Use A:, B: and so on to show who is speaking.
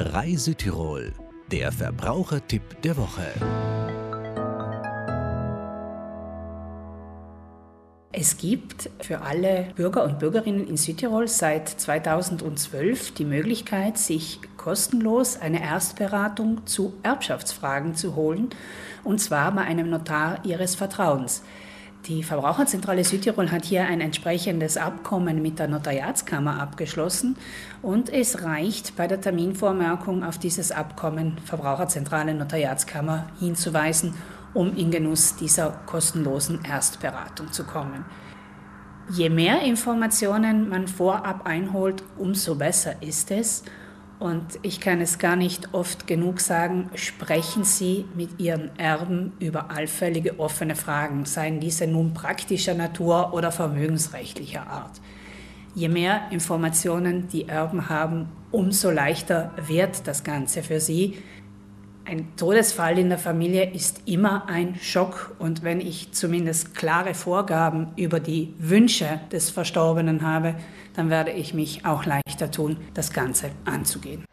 A: Reise Tirol, der Verbrauchertipp der Woche.
B: Es gibt für alle Bürger und Bürgerinnen in Südtirol seit 2012 die Möglichkeit, sich kostenlos eine Erstberatung zu Erbschaftsfragen zu holen, und zwar bei einem Notar Ihres Vertrauens. Die Verbraucherzentrale Südtirol hat hier ein entsprechendes Abkommen mit der Notariatskammer abgeschlossen und es reicht bei der Terminvormerkung auf dieses Abkommen Verbraucherzentrale Notariatskammer hinzuweisen um in Genuss dieser kostenlosen Erstberatung zu kommen. Je mehr Informationen man vorab einholt, umso besser ist es. Und ich kann es gar nicht oft genug sagen, sprechen Sie mit Ihren Erben über allfällige offene Fragen, seien diese nun praktischer Natur oder vermögensrechtlicher Art. Je mehr Informationen die Erben haben, umso leichter wird das Ganze für sie, ein Todesfall in der Familie ist immer ein Schock und wenn ich zumindest klare Vorgaben über die Wünsche des Verstorbenen habe, dann werde ich mich auch leichter tun, das Ganze anzugehen.